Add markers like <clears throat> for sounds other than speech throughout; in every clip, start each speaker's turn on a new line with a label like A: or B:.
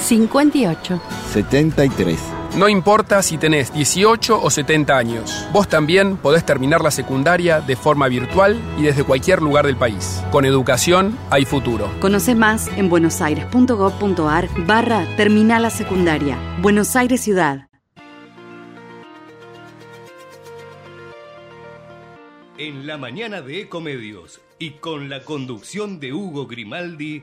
A: 58.
B: 73.
C: No importa si tenés 18 o 70 años, vos también podés terminar la secundaria de forma virtual y desde cualquier lugar del país. Con educación hay futuro.
A: Conoce más en buenosaires.gov.ar barra Terminal la Secundaria. Buenos Aires Ciudad.
D: En la mañana de Ecomedios y con la conducción de Hugo Grimaldi,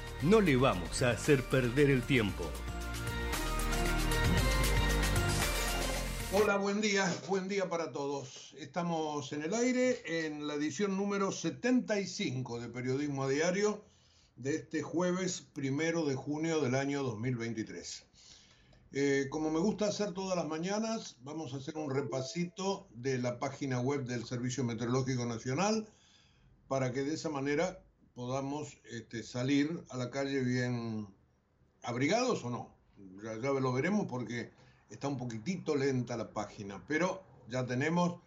D: no le vamos a hacer perder el tiempo.
E: Hola, buen día, buen día para todos. Estamos en el aire en la edición número 75 de Periodismo a Diario de este jueves primero de junio del año 2023. Eh, como me gusta hacer todas las mañanas, vamos a hacer un repasito de la página web del Servicio Meteorológico Nacional para que de esa manera podamos este, salir a la calle bien abrigados o no. Ya, lo veremos porque está un poquitito lenta la página, pero ya tenemos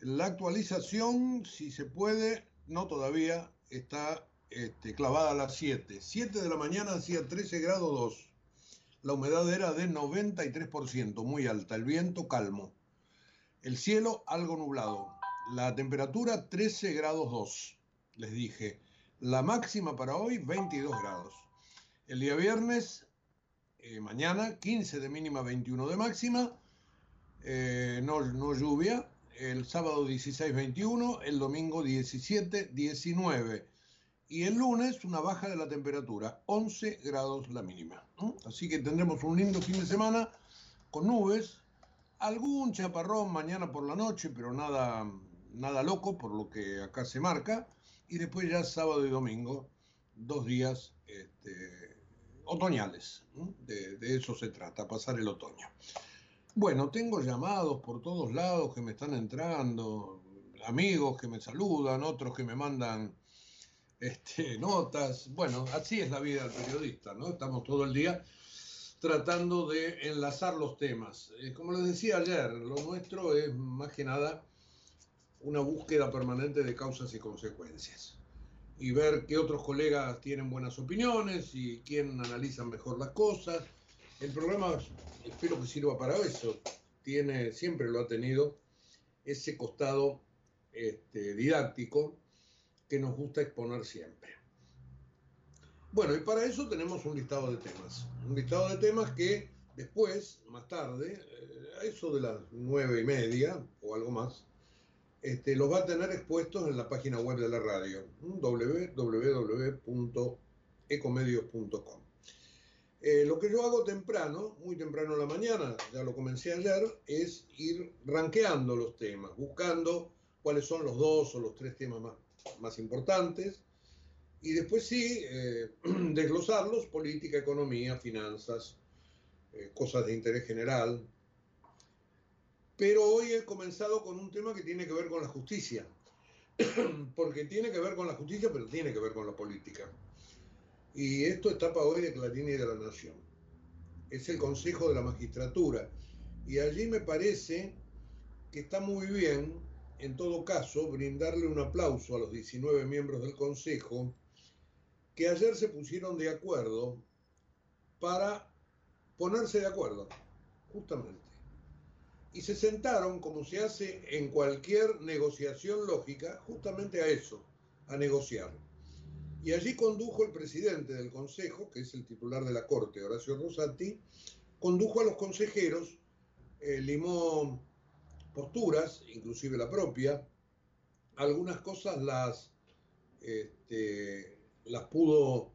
E: la actualización, si se puede, no todavía, está este, clavada a las 7. 7 de la mañana hacía 13 grados 2. La humedad era de 93%, muy alta, el viento calmo. El cielo algo nublado. La temperatura 13 grados 2, les dije. La máxima para hoy 22 grados. El día viernes eh, mañana, 15 de mínima, 21 de máxima, eh, no, no lluvia, el sábado 16, 21, el domingo 17, 19 y el lunes una baja de la temperatura, 11 grados la mínima. Así que tendremos un lindo fin de semana con nubes, algún chaparrón mañana por la noche, pero nada, nada loco por lo que acá se marca, y después ya sábado y domingo, dos días este, otoñales. De, eso se trata, pasar el otoño. Bueno, tengo llamados por todos lados que me están entrando, amigos que me saludan, otros que me mandan este, notas. Bueno, así es la vida del periodista, ¿no? Estamos todo el día tratando de enlazar los temas. Eh, como les decía ayer, lo nuestro es más que nada una búsqueda permanente de causas y consecuencias y ver qué otros colegas tienen buenas opiniones y quién analiza mejor las cosas. El programa espero que sirva para eso. Tiene, siempre lo ha tenido, ese costado este, didáctico que nos gusta exponer siempre. Bueno, y para eso tenemos un listado de temas. Un listado de temas que después, más tarde, eh, a eso de las nueve y media o algo más, este, los va a tener expuestos en la página web de la radio, www.ecomedios.com. Eh, lo que yo hago temprano, muy temprano en la mañana, ya lo comencé ayer, es ir ranqueando los temas, buscando cuáles son los dos o los tres temas más, importantes, y después sí, eh, <clears throat> desglosarlos, política, economía, finanzas, eh, cosas de interés general, pero hoy he comenzado con un tema que tiene que ver con la justicia, <clears throat> porque tiene que ver con la justicia, pero tiene que ver con la política. Y esto está para hoy de Clarín y de la Nación. Es el Consejo de la Magistratura. Y allí me parece que está muy bien en todo caso, brindarle un aplauso a los 19 miembros del Consejo que ayer se pusieron de acuerdo para ponerse de acuerdo, justamente. Y se sentaron, como se hace en cualquier negociación lógica, justamente a eso, a negociar. Y allí condujo el presidente del Consejo, que es el titular de la Corte, Horacio Rosati, condujo a los consejeros, eh, limó posturas, inclusive la propia, algunas cosas las, este, las pudo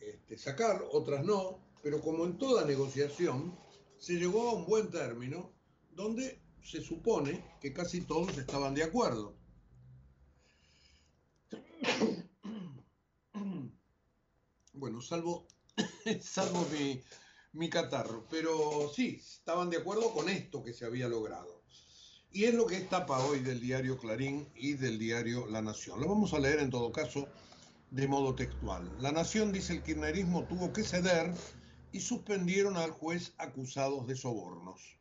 E: este, sacar, otras no, pero como en toda negociación, se llegó a un buen término donde se supone que casi todos estaban de acuerdo. Bueno, salvo, <coughs> salvo mi, mi catarro, pero sí, estaban de acuerdo con esto que se había logrado. Y es lo que es tapa hoy del diario Clarín y del diario La Nación. Lo vamos a leer en todo caso de modo textual. La Nación dice el kirchnerismo tuvo que ceder y suspendieron al juez acusados de sobornos.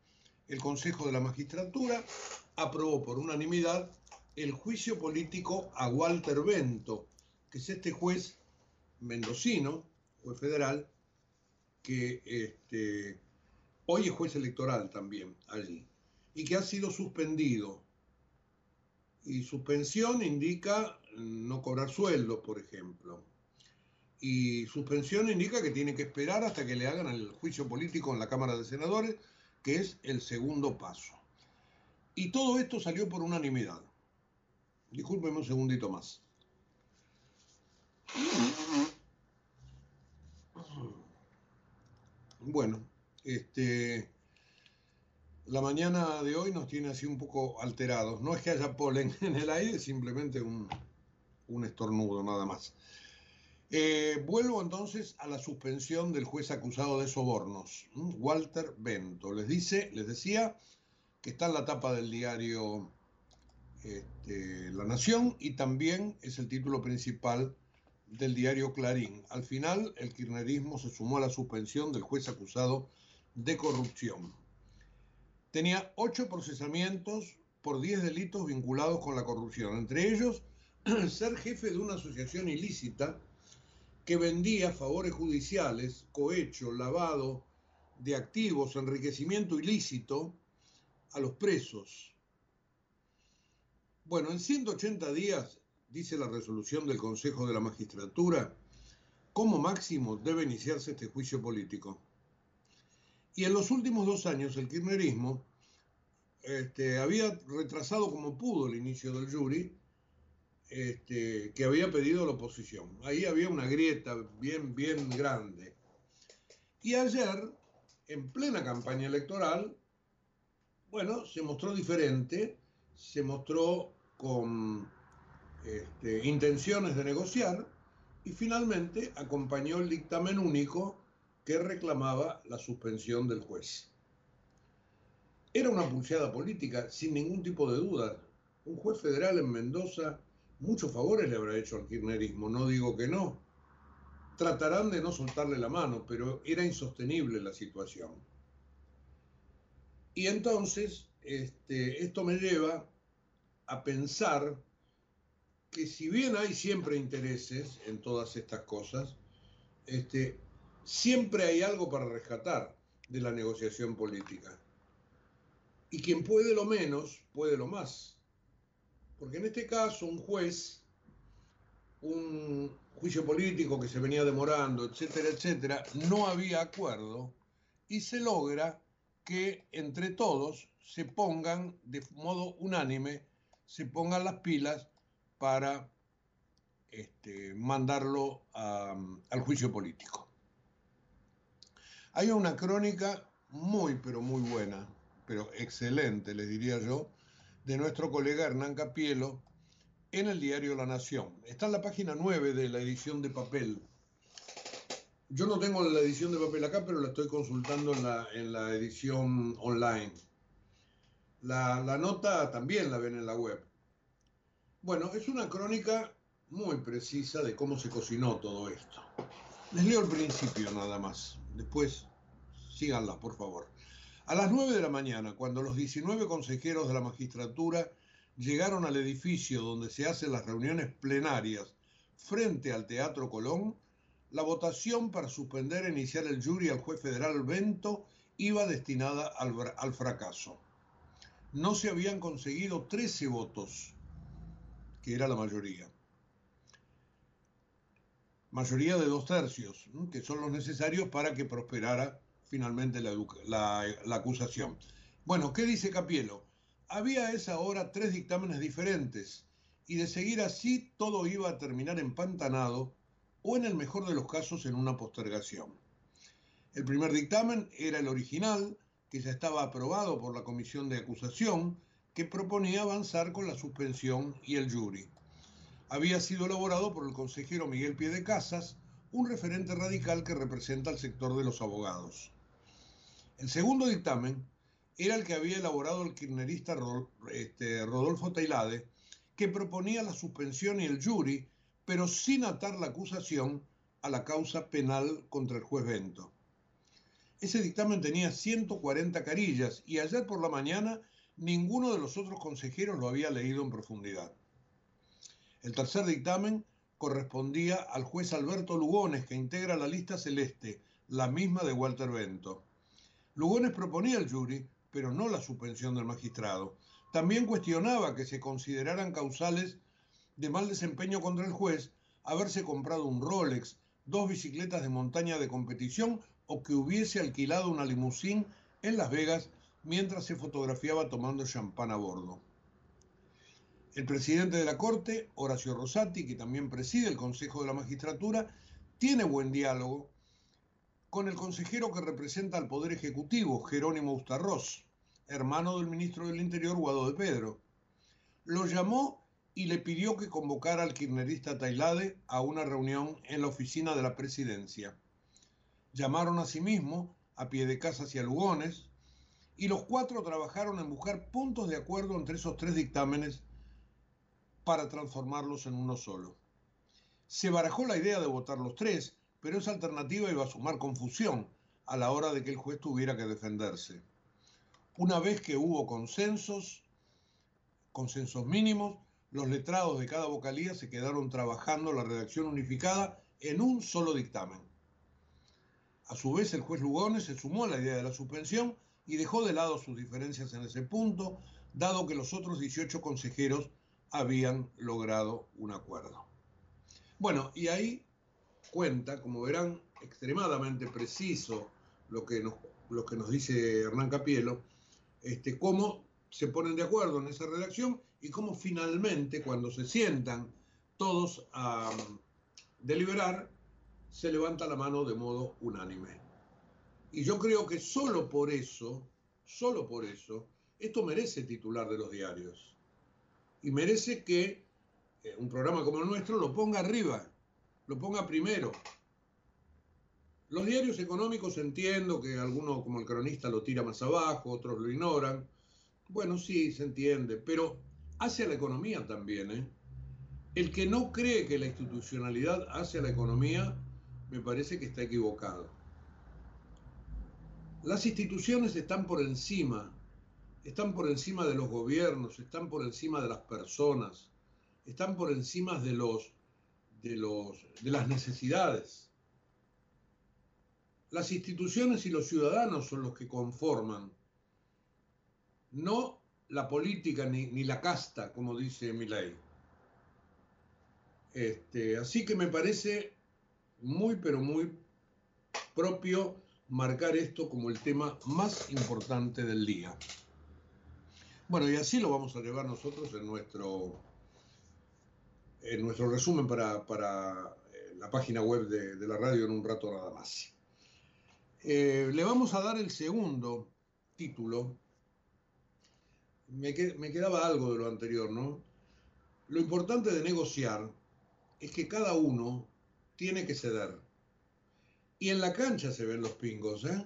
E: El Consejo de la Magistratura aprobó por unanimidad el juicio político a Walter Bento, que es este juez mendocino, juez federal, que este, hoy es juez electoral también allí, y que ha sido suspendido. Y suspensión indica no cobrar sueldo, por ejemplo. Y suspensión indica que tiene que esperar hasta que le hagan el juicio político en la Cámara de Senadores, que es el segundo paso. Y todo esto salió por unanimidad. Discúlpeme un segundito más. Bueno, este, la mañana de hoy nos tiene así un poco alterados. No es que haya polen <laughs> en el aire, simplemente un, estornudo nada más. Eh, vuelvo entonces a la suspensión del juez acusado de sobornos, Walter Bento. Les dice, les decía que está en la tapa del diario este, La Nación y también es el título principal del diario Clarín. Al final, el kirchnerismo se sumó a la suspensión del juez acusado de corrupción. Tenía ocho procesamientos por diez delitos vinculados con la corrupción, entre ellos <clears throat> ser jefe de una asociación ilícita que vendía favores judiciales, cohecho, lavado de activos, enriquecimiento ilícito a los presos. Bueno, en 180 días dice la resolución del Consejo de la Magistratura, como máximo debe iniciarse este juicio político. Y en los últimos dos años el kirchnerismo este, había retrasado como pudo el inicio del jury este, que había pedido la oposición. Ahí había una grieta bien, bien grande. Y ayer, en plena campaña electoral, bueno, se mostró diferente, se mostró con este, intenciones de negociar y finalmente acompañó el dictamen único que reclamaba la suspensión del juez. Era una pulseada política, sin ningún tipo de duda. Un juez federal en Mendoza muchos favores le habrá hecho al kirchnerismo, no digo que no. Tratarán de no soltarle la mano, pero era insostenible la situación. Y entonces, este, esto me lleva a pensar que si bien hay siempre intereses en todas estas cosas, este, siempre hay algo para rescatar de la negociación política. Y quien puede lo menos, puede lo más. Porque en este caso un juez, un juicio político que se venía demorando, etcétera, etcétera, no había acuerdo y se logra que entre todos se pongan de modo unánime, se pongan las pilas para este, mandarlo al juicio político. Hay una crónica muy, pero muy buena, pero excelente, les diría yo, de nuestro colega Hernán Capielo en el diario La Nación. Está en la página 9 de la edición de papel. Yo no tengo la edición de papel acá, pero la estoy consultando en la, en la edición online. La, la nota también la ven en la web. Bueno, es una crónica muy precisa de cómo se cocinó todo esto. Les leo el principio nada más. Después síganla, por favor. A las 9 de la mañana, cuando los 19 consejeros de la magistratura llegaron al edificio donde se hacen las reuniones plenarias frente al Teatro Colón, la votación para suspender e iniciar el jury al juez federal Bento iba destinada al, fracaso. No se habían conseguido 13 votos, que era la mayoría. Mayoría de dos tercios, que son los necesarios para que prosperara finalmente la, acusación. Bueno, ¿qué dice Capielo? Había a esa hora tres dictámenes diferentes y de seguir así todo iba a terminar empantanado o en el mejor de los casos en una postergación. El primer dictamen era el original, que ya estaba aprobado por la comisión de acusación, que proponía avanzar con la suspensión y el jury. Había sido elaborado por el consejero Miguel Piedecasas, un referente radical que representa al sector de los abogados. El segundo dictamen era el que había elaborado el kirchnerista este, Rodolfo Tailade, que proponía la suspensión y el jury pero sin atar la acusación a la causa penal contra el juez Bento. Ese dictamen tenía 140 carillas y ayer por la mañana ninguno de los otros consejeros lo había leído en profundidad. El tercer dictamen correspondía al juez Alberto Lugones, que integra la lista celeste, la misma de Walter Bento. Lugones proponía el jury, pero no la suspensión del magistrado. También cuestionaba que se consideraran causales de mal desempeño contra el juez haberse comprado un Rolex, dos bicicletas de montaña de competición o que hubiese alquilado una limusín en Las Vegas mientras se fotografiaba tomando champán a bordo. El presidente de la Corte, Horacio Rosati, que también preside el Consejo de la Magistratura, tiene buen diálogo con el consejero que representa al Poder Ejecutivo, Jerónimo Ustarroz, hermano del ministro del Interior, Guado de Pedro. Lo llamó y le pidió que convocara al kirchnerista Tailade a una reunión en la oficina de la presidencia. Llamaron a sí mismo a pie de casa hacia Lugones y los cuatro trabajaron en buscar puntos de acuerdo entre esos tres dictámenes para transformarlos en uno solo. Se barajó la idea de votar los tres, pero esa alternativa iba a sumar confusión a la hora de que el juez tuviera que defenderse. Una vez que hubo consensos, consensos mínimos, los letrados de cada vocalía se quedaron trabajando la redacción unificada en un solo dictamen. A su vez, el juez Lugones se sumó a la idea de la suspensión y dejó de lado sus diferencias en ese punto, dado que los otros 18 consejeros habían logrado un acuerdo. Bueno, y ahí cuenta, como verán, extremadamente preciso lo que nos, lo que nos dice Hernán Capielo, este, cómo se ponen de acuerdo en esa redacción y cómo finalmente, cuando se sientan todos a um, deliberar, se levanta la mano de modo unánime. Y yo creo que solo por eso, solo por eso, esto merece titular de los diarios. Y merece que eh, un programa como el nuestro lo ponga arriba, lo ponga primero. Los diarios económicos entiendo que algunos como el cronista lo tira más abajo, otros lo ignoran. Bueno, sí, se entiende, pero hacia la economía también. ¿eh? El que no cree que la institucionalidad hace a la economía, me parece que está equivocado. Las instituciones están por encima, están por encima de los gobiernos, están por encima de las personas, están por encima de los de las necesidades. Las instituciones y los ciudadanos son los que conforman, no la política ni, la casta, como dice Milay. Este, así que me parece muy, pero muy propio marcar esto como el tema más importante del día. Bueno, y así lo vamos a llevar nosotros en nuestro, en nuestro resumen para, para eh, la página web de, la radio en un rato nada más. Eh, le vamos a dar el segundo título me, quedaba algo de lo anterior, ¿no? Lo importante de negociar es que cada uno tiene que ceder. Y en la cancha se ven los pingos, ¿eh?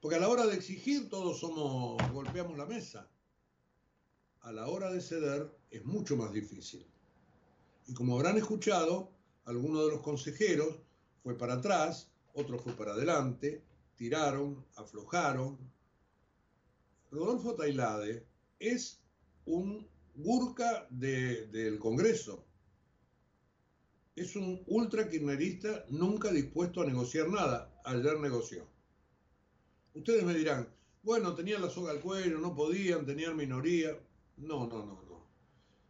E: Porque a la hora de exigir todos somos, golpeamos la mesa. A la hora de ceder es mucho más difícil. Y como habrán escuchado, algunos de los consejeros fue para atrás, otro fue para adelante, tiraron, aflojaron, Rodolfo Tailade es un Gurka del Congreso. Es un ultra kirchnerista nunca dispuesto a negociar nada. Ayer negoció. Ustedes me dirán, bueno, tenían la soga al cuello, no podían, tenían minoría. No, no, no, no.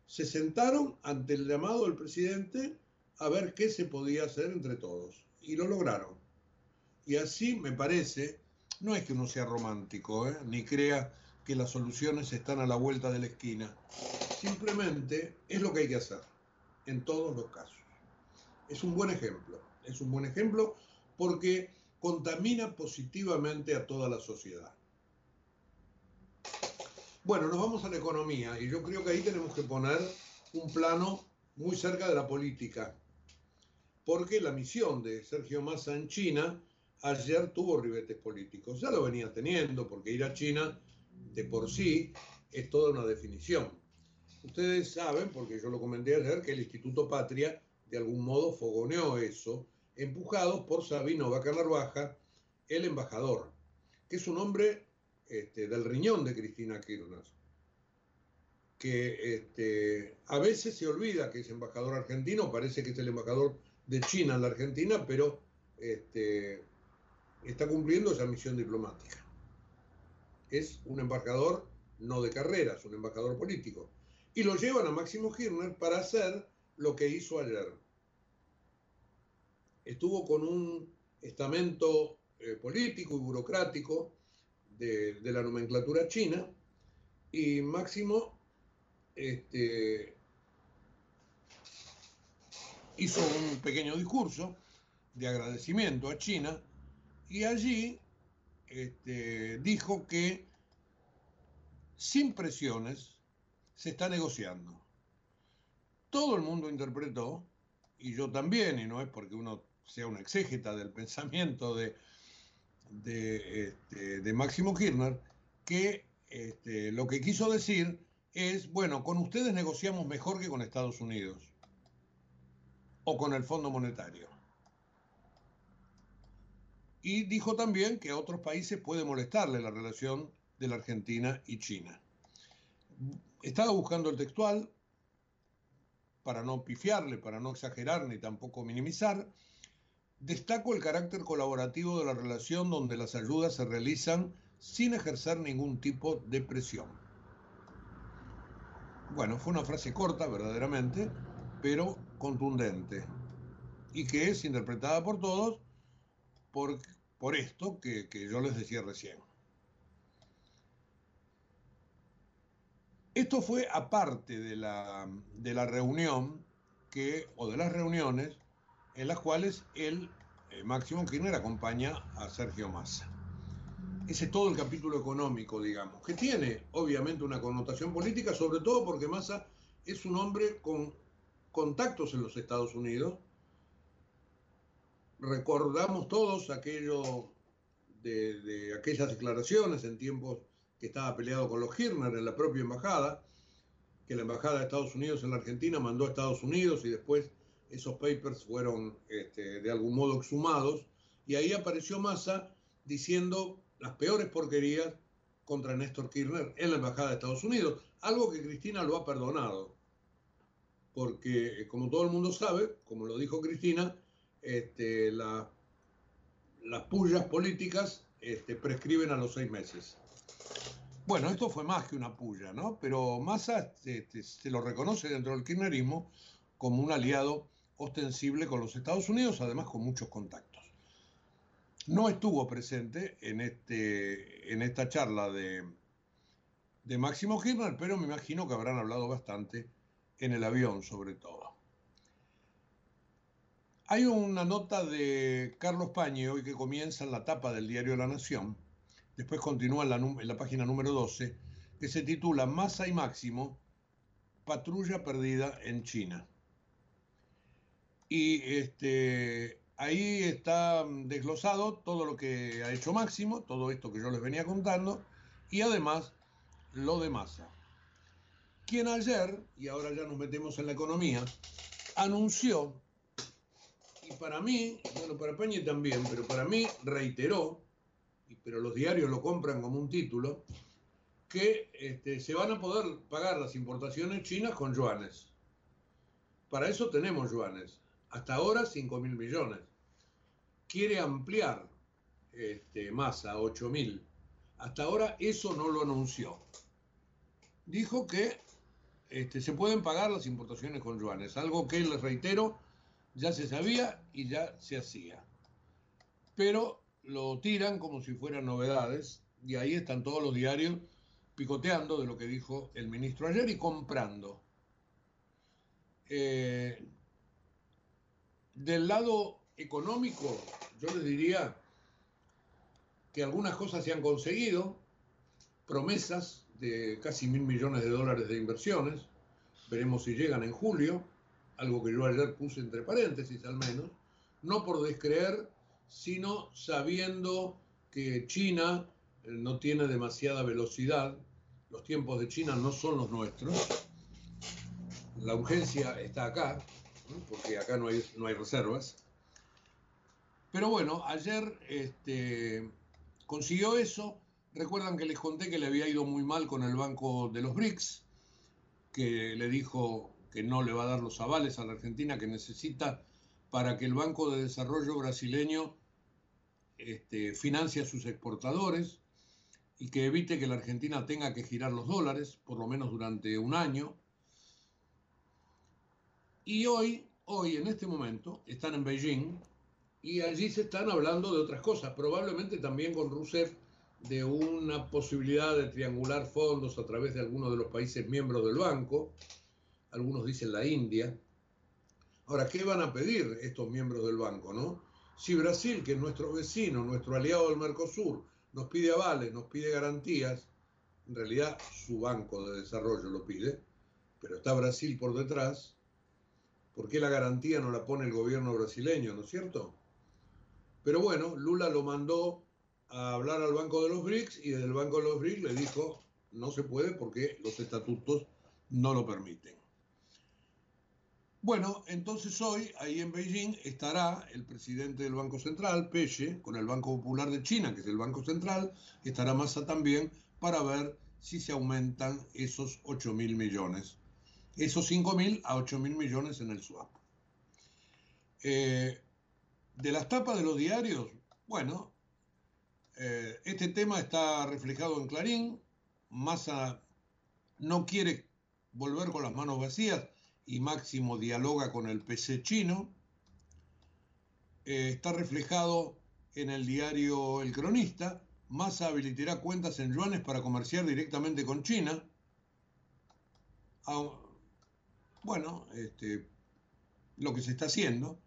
E: Se sentaron ante el llamado del presidente a ver qué se podía hacer entre todos. Y lo lograron. Y así me parece, no es que uno sea romántico, ¿eh? ni crea que las soluciones están a la vuelta de la esquina. Simplemente es lo que hay que hacer, en todos los casos. Es un buen ejemplo, es un buen ejemplo porque contamina positivamente a toda la sociedad. Bueno, nos vamos a la economía y yo creo que ahí tenemos que poner un plano muy cerca de la política, porque la misión de Sergio Massa en China ayer tuvo ribetes políticos, ya lo venía teniendo, porque ir a China de por sí es toda una definición. Ustedes saben, porque yo lo comenté ayer, que el Instituto Patria de algún modo fogoneó eso, empujados por Sabino Vaca Narvaja, el embajador, que es un hombre este, del riñón de Cristina Kirchner, que este, a veces se olvida que es embajador argentino, parece que es el embajador de China en la Argentina, pero este, está cumpliendo esa misión diplomática. Es un embajador no de carrera, es un embajador político. Y lo llevan a Máximo Kirchner para hacer lo que hizo ayer. Estuvo con un estamento eh, político y burocrático de, la nomenclatura china, y Máximo este, hizo un pequeño discurso de agradecimiento a China y allí este, dijo que sin presiones se está negociando. Todo el mundo interpretó, y yo también, y no es porque uno sea un exégeta del <laughs> pensamiento de, de, este, de Máximo Kirchner, que este, lo que quiso decir es, bueno, con ustedes negociamos mejor que con Estados Unidos o con el Fondo Monetario. Y dijo también que a otros países puede molestarle la relación de la Argentina y China. Estaba buscando el textual para no pifiarle, para no exagerar ni tampoco minimizar, Destaco el carácter colaborativo de la relación donde las ayudas se realizan sin ejercer ningún tipo de presión. Bueno, fue una frase corta, verdaderamente, pero contundente, y que es interpretada por todos por, por esto que, que yo les decía recién. Esto fue aparte de la, de la reunión que, o de las reuniones en las cuales el eh, Máximo Kirchner acompaña a Sergio Massa. Ese es todo el capítulo económico, digamos, que tiene obviamente una connotación política, sobre todo porque Massa es un hombre con contactos en los Estados Unidos. Recordamos todos de aquellas declaraciones en tiempos que estaba peleado con los Kirchner en la propia embajada, que la embajada de Estados Unidos en la Argentina mandó a Estados Unidos y después esos papers fueron este, de algún modo exhumados y ahí apareció Massa diciendo las peores porquerías contra Néstor Kirchner en la Embajada de Estados Unidos, algo que Cristina lo ha perdonado, porque eh, como todo el mundo sabe, como lo dijo Cristina, este, las pullas políticas este, prescriben a los seis meses. Bueno, esto fue más que una puya, ¿no? Pero Massa se lo reconoce dentro del kirchnerismo como un aliado ostensible con los Estados Unidos, además con muchos contactos. No estuvo presente en, este, en esta charla de, Máximo Kirchner, pero me imagino que habrán hablado bastante en el avión sobre todo. Hay una nota de Carlos Pañi hoy que comienza en la tapa del diario La Nación, después continúa en la, en la página número 12, que se titula Massa y Máximo, patrulla perdida en China. Y este, ahí está desglosado todo lo que ha hecho Máximo, todo esto que yo les venía contando, y además lo de Massa, quien ayer, y ahora ya nos metemos en la economía, anunció, y para mí, bueno, para Peña también, pero para mí reiteró, pero los diarios lo compran como un título, que este, se van a poder pagar las importaciones chinas con yuanes. Para eso tenemos yuanes. Hasta ahora 5 mil millones. Quiere ampliar este, más a 8 mil. Hasta ahora eso no lo anunció. Dijo que este, se pueden pagar las importaciones con yuanes, algo que, les reitero, ya se sabía y ya se hacía. Pero lo tiran como si fueran novedades y ahí están todos los diarios picoteando de lo que dijo el ministro ayer y comprando. Eh, del lado económico, yo les diría que algunas cosas se han conseguido, promesas de casi mil millones de dólares de inversiones, veremos si llegan en julio, algo que yo ayer puse entre paréntesis al menos, no por descreer, sino sabiendo que China eh, no tiene demasiada velocidad, los tiempos de China no son los nuestros, la urgencia está acá, porque acá no hay, no hay reservas. Pero bueno, ayer este, consiguió eso. Recuerdan que les conté que le había ido muy mal con el Banco de los BRICS, que le dijo que no le va a dar los avales a la Argentina que necesita para que el Banco de Desarrollo brasileño este, financie a sus exportadores y que evite que la Argentina tenga que girar los dólares, por lo menos durante un año. Y hoy, hoy en este momento, están en Beijing y allí se están hablando de otras cosas, probablemente también con Rousseff de una posibilidad de triangular fondos a través de algunos de los países miembros del banco, algunos dicen la India. Ahora, ¿qué van a pedir estos miembros del banco, no? Si Brasil, que es nuestro vecino, nuestro aliado del Mercosur, nos pide avales, nos pide garantías, en realidad su banco de desarrollo lo pide, pero está Brasil por detrás, ¿por qué la garantía no la pone el gobierno brasileño, no es cierto? Pero bueno, Lula lo mandó a hablar al Banco de los BRICS y desde el Banco de los BRICS le dijo, no se puede porque los estatutos no lo permiten. Bueno, entonces hoy ahí en Beijing estará el presidente del Banco Central, Peche, con el Banco Popular de China, que es el Banco Central, estará Massa también para ver si se aumentan esos 8 mil millones, esos 5 mil a 8 mil millones en el swap. Eh, de las tapas de los diarios, bueno, eh, este tema está reflejado en Clarín, Massa no quiere volver con las manos vacías, y Máximo dialoga con el PC chino. Eh, está reflejado en el diario El Cronista. Massa habilitará cuentas en yuanes para comerciar directamente con China. Ah, bueno, este, lo que se está haciendo.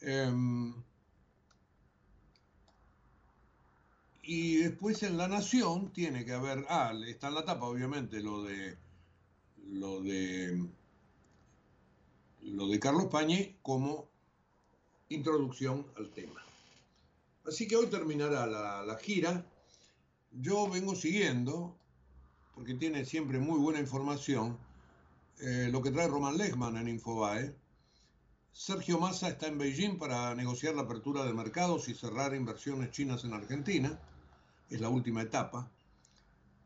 E: Em, y después en La Nación tiene que haber, ah, está en la tapa obviamente lo de lo de lo de Carlos Pañe como introducción al tema. Así que hoy terminará la, gira. Yo vengo siguiendo, porque tiene siempre muy buena información, eh, lo que trae Roman Lechman en Infobae. Sergio Massa está en Beijing para negociar la apertura de mercados y cerrar inversiones chinas en Argentina. Es la última etapa.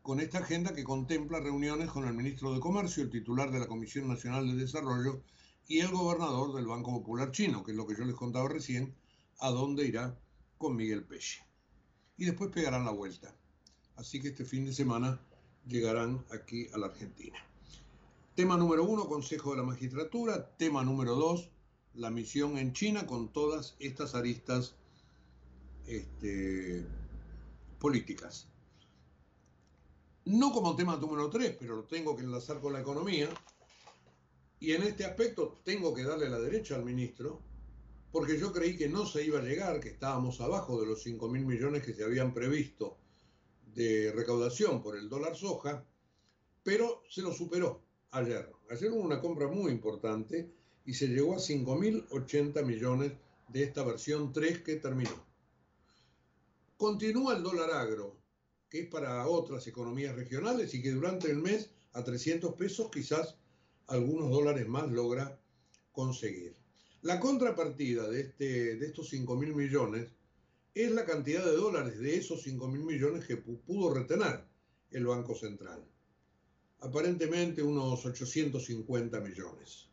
E: Con esta agenda que contempla reuniones con el ministro de Comercio, el titular de la Comisión Nacional de Desarrollo y el gobernador del Banco Popular Chino, que es lo que yo les contaba recién, a dónde irá con Miguel Peche. Y después pegarán la vuelta. Así que este fin de semana llegarán aquí a la Argentina. Tema número uno, Consejo de la Magistratura. Tema número dos, la misión en China con todas estas aristas este, políticas. No como tema número tres, pero lo tengo que enlazar con la economía, y en este aspecto tengo que darle la derecha al ministro, porque yo creí que no se iba a llegar, que estábamos abajo de los 5 mil millones que se habían previsto de recaudación por el dólar soja, pero se lo superó ayer. Ayer hubo una compra muy importante y se llegó a 5.080 millones de esta versión 3 que terminó. Continúa el dólar agro, que es para otras economías regionales y que durante el mes a 300 pesos quizás algunos dólares más logra conseguir. La contrapartida de, este, de estos 5 mil millones es la cantidad de dólares de esos 5 mil millones que pudo retener el Banco Central. Aparentemente unos 850 millones.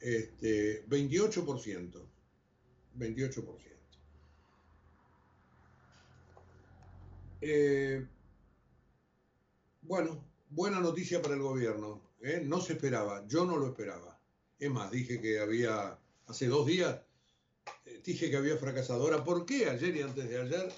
E: Este, 28%. 28%. Eh, bueno, buena noticia para el gobierno. ¿eh? No se esperaba, yo no lo esperaba. Es más, dije que había, hace dos días, eh, dije que había fracasadora. ¿Por qué ayer y antes de ayer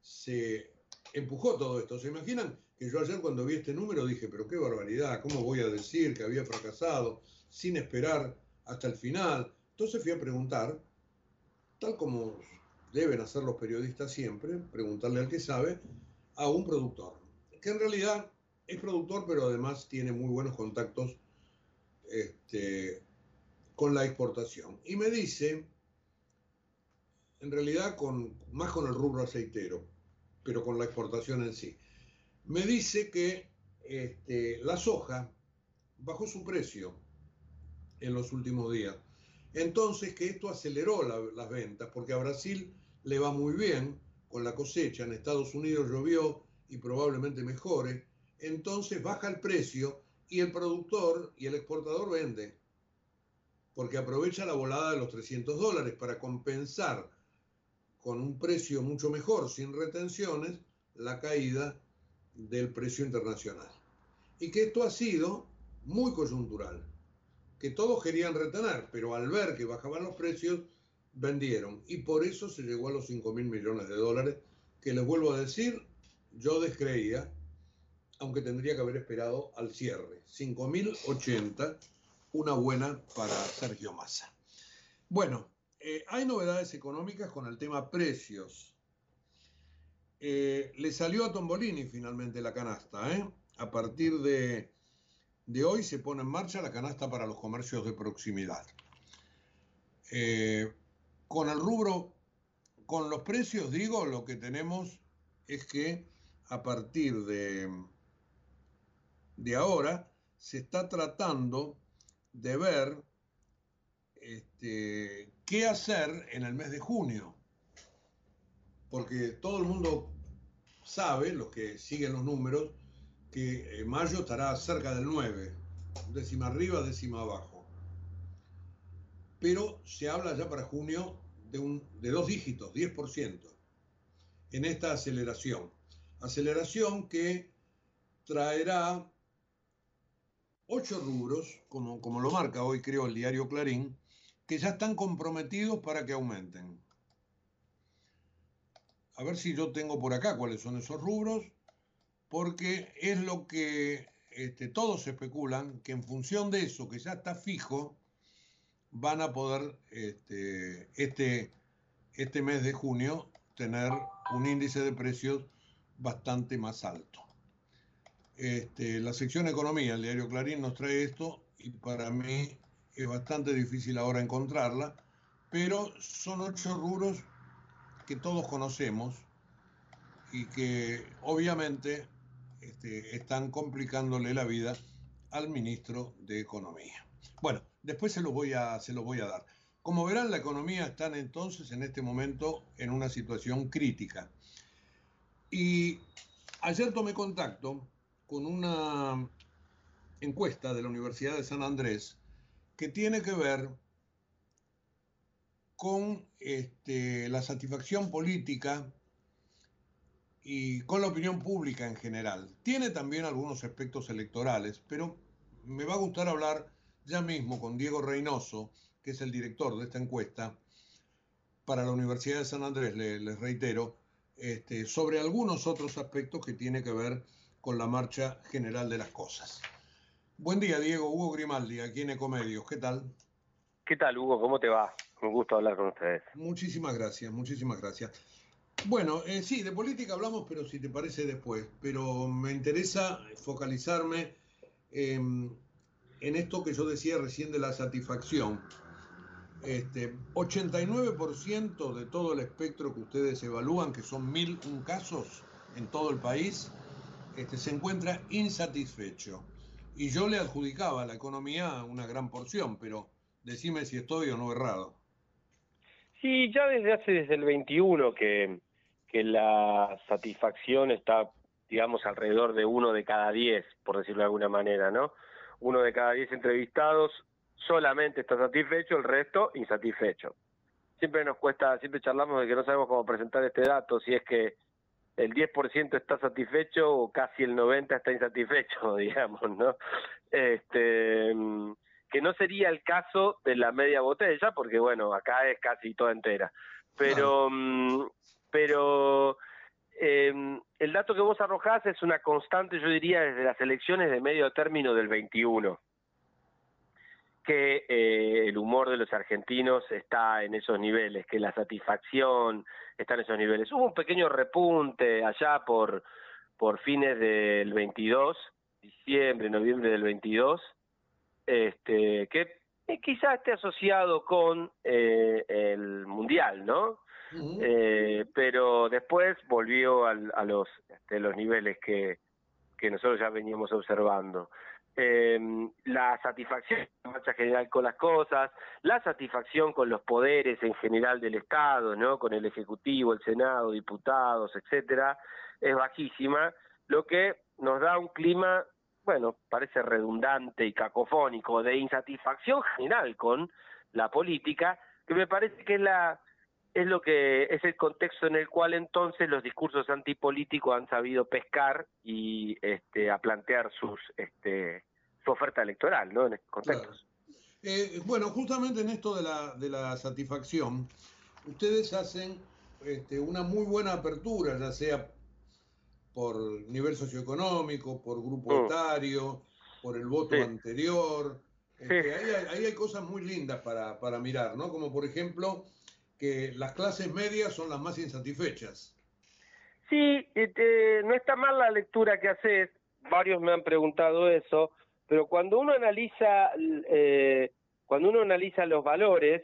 E: se empujó todo esto? ¿Se imaginan que yo ayer cuando vi este número dije, pero qué barbaridad, ¿cómo voy a decir que había fracasado sin esperar hasta el final? Entonces fui a preguntar, tal como deben hacer los periodistas siempre, preguntarle al que sabe, a un productor, que en realidad es productor, pero además tiene muy buenos contactos este, con la exportación. Y me dice, en realidad con, más con el rubro aceitero, pero con la exportación en sí, me dice que este, la soja bajó su precio en los últimos días. Entonces que esto aceleró las ventas, porque a Brasil le va muy bien con la cosecha, en Estados Unidos llovió y probablemente mejore, entonces baja el precio y el productor y el exportador vende, porque aprovecha la volada de los 300 dólares para compensar con un precio mucho mejor, sin retenciones, la caída del precio internacional. Y que esto ha sido muy coyuntural, que todos querían retener, pero al ver que bajaban los precios, vendieron. Y por eso se llegó a los 5 mil millones de dólares, que les vuelvo a decir, yo descreía, aunque tendría que haber esperado al cierre. 5.080, una buena para Sergio Massa. Bueno, eh, hay novedades económicas con el tema precios. Eh, le salió a Tombolini finalmente la canasta. ¿eh? A partir de, hoy se pone en marcha la canasta para los comercios de proximidad. con el rubro, con los precios, digo, lo que tenemos es que a partir de, de ahora se está tratando de ver este, qué hacer en el mes de junio. Porque todo el mundo sabe, los que siguen los números, que mayo estará cerca del 9, décima arriba, décima abajo. Pero se habla ya para junio de, un, de dos dígitos, 10%, en esta aceleración aceleración que traerá ocho rubros, como, como lo marca hoy creo el diario Clarín, que ya están comprometidos para que aumenten. A ver si yo tengo por acá cuáles son esos rubros, porque es lo que este, todos especulan, que en función de eso, que ya está fijo, van a poder este, este, este mes de junio tener un índice de precios bastante más alto. Este, la sección Economía, el diario Clarín, nos trae esto y para mí es bastante difícil ahora encontrarla, pero son ocho rubros que todos conocemos y que obviamente este, están complicándole la vida al ministro de Economía. Bueno, después se lo voy a, se lo voy a dar. Como verán, la economía está entonces en este momento en una situación crítica. Y ayer tomé contacto con una encuesta de la Universidad de San Andrés que tiene que ver con este, la satisfacción política y con la opinión pública en general. Tiene también algunos aspectos electorales, pero me va a gustar hablar ya mismo con Diego Reynoso, que es el director de esta encuesta para la Universidad de San Andrés, les reitero, este, sobre algunos otros aspectos que tiene que ver con la marcha general de las cosas. Buen día, Diego. Hugo Grimaldi, aquí en Ecomedios. ¿Qué tal?
F: ¿Qué tal, Hugo? ¿Cómo te va? Un gusto hablar con ustedes.
E: Muchísimas gracias, muchísimas gracias. Bueno, eh, sí, de política hablamos, pero si te parece después. Pero me interesa focalizarme en esto que yo decía recién de la satisfacción. Este, 89% de todo el espectro que ustedes evalúan, que son mil un casos en todo el país, este, se encuentra insatisfecho. Y yo le adjudicaba a la economía una gran porción, pero decime si estoy o no errado.
F: Sí, ya desde hace desde el 21 que, que la satisfacción está digamos, alrededor de uno de cada diez, por decirlo de alguna manera, ¿no? Uno de cada diez entrevistados solamente está satisfecho, el resto insatisfecho. Siempre nos cuesta, siempre charlamos de que no sabemos cómo presentar este dato, si es que el 10% está satisfecho o casi el 90% está insatisfecho, <laughs> digamos, ¿no? Este, que no sería el caso de la media botella, porque bueno, acá es casi toda entera. Pero, mm, pero eh, el dato que vos arrojás es una constante, yo diría, desde las elecciones de medio término del 21 que eh, el humor de los argentinos está en esos niveles, que la satisfacción está en esos niveles. Hubo un pequeño repunte allá por, por fines del 22, diciembre, noviembre del 22, este, que quizá esté asociado con eh, el Mundial, ¿no? eh, pero después volvió al, a los, este, los niveles que, que nosotros ya veníamos observando. Eh, la satisfacción en marcha general con las cosas, la satisfacción con los poderes en general del Estado, ¿no? con el Ejecutivo, el Senado, diputados, etcétera, es bajísima, lo que nos da un clima, bueno, parece redundante y cacofónico, de insatisfacción general con la política, que me parece que es lo que es el contexto en el cual entonces los discursos antipolíticos han sabido pescar y este a plantear sus este su oferta electoral no en estos contextos.
E: Eh, bueno justamente en esto de la de la satisfacción ustedes hacen este, una muy buena apertura ya sea por nivel socioeconómico por grupo
F: Mm.
E: etario por el voto
F: Sí.
E: anterior Este,
F: Sí.
E: ahí, hay, ahí hay cosas muy lindas para, para mirar no como por ejemplo que las clases medias son las más insatisfechas.
F: Sí, este, no está mal la lectura que haces, varios me han preguntado eso, pero cuando uno analiza, eh, cuando uno analiza los valores,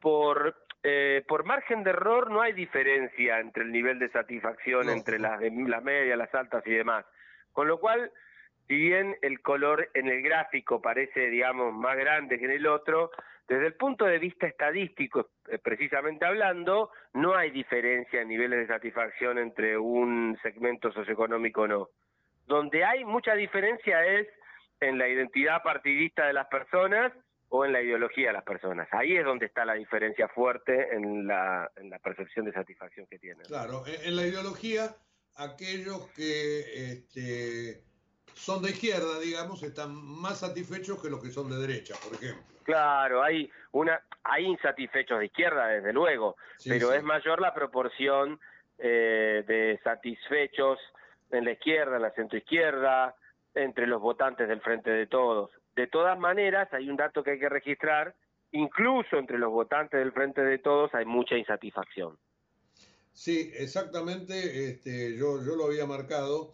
F: por, eh, por margen de error no hay diferencia entre el nivel de satisfacción
E: No.
F: entre las, las medias, las altas y demás. Con lo cual, si bien el color en el gráfico parece, digamos, más grande que en el otro, desde el punto de vista estadístico, eh, precisamente hablando, no hay diferencia en niveles de satisfacción entre un segmento socioeconómico o no. Donde hay mucha diferencia es en la identidad partidista de las personas o en la ideología de las personas. Ahí es donde está la diferencia fuerte en la, en la percepción de satisfacción que tienen.
E: Claro, en, en la ideología, aquellos que este, son de izquierda, digamos, están más satisfechos que los que son de derecha, por ejemplo.
F: Claro, hay una hay insatisfechos de izquierda, desde luego,
E: Sí,
F: pero
E: sí.
F: es mayor la proporción eh, de satisfechos en la izquierda, en la centroizquierda, entre los votantes del Frente de Todos. De todas maneras, hay un dato que hay que registrar, incluso entre los votantes del Frente de Todos hay mucha insatisfacción.
E: Sí, exactamente, este, yo, yo lo había marcado.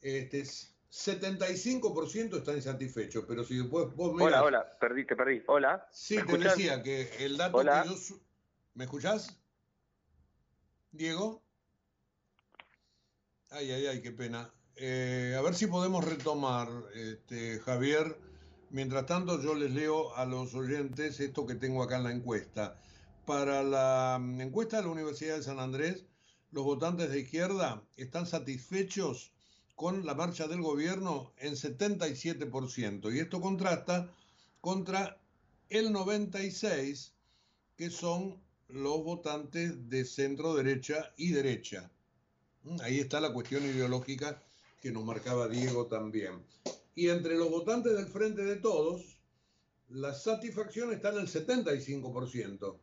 E: Este, 75% está insatisfecho, pero si después vos mirás-
F: Hola, hola, perdí, te perdí. Hola.
E: Sí,
F: ¿me
E: te decía que el dato
F: Hola.
E: que yo... su- ¿Me escuchás? Diego. Ay, ay, ay, qué pena. Eh, a ver si podemos retomar, este, Javier. Mientras tanto, yo les leo a los oyentes esto que tengo acá en la encuesta. Para la mm, encuesta de la Universidad de San Andrés, los votantes de izquierda están satisfechos con la marcha del gobierno en 77%. Y esto contrasta contra el 96%, que son los votantes de centro derecha y derecha. Mm, Ahí está la cuestión ideológica que nos marcaba Diego también. Y entre los votantes del Frente de Todos, la satisfacción está en el 75%.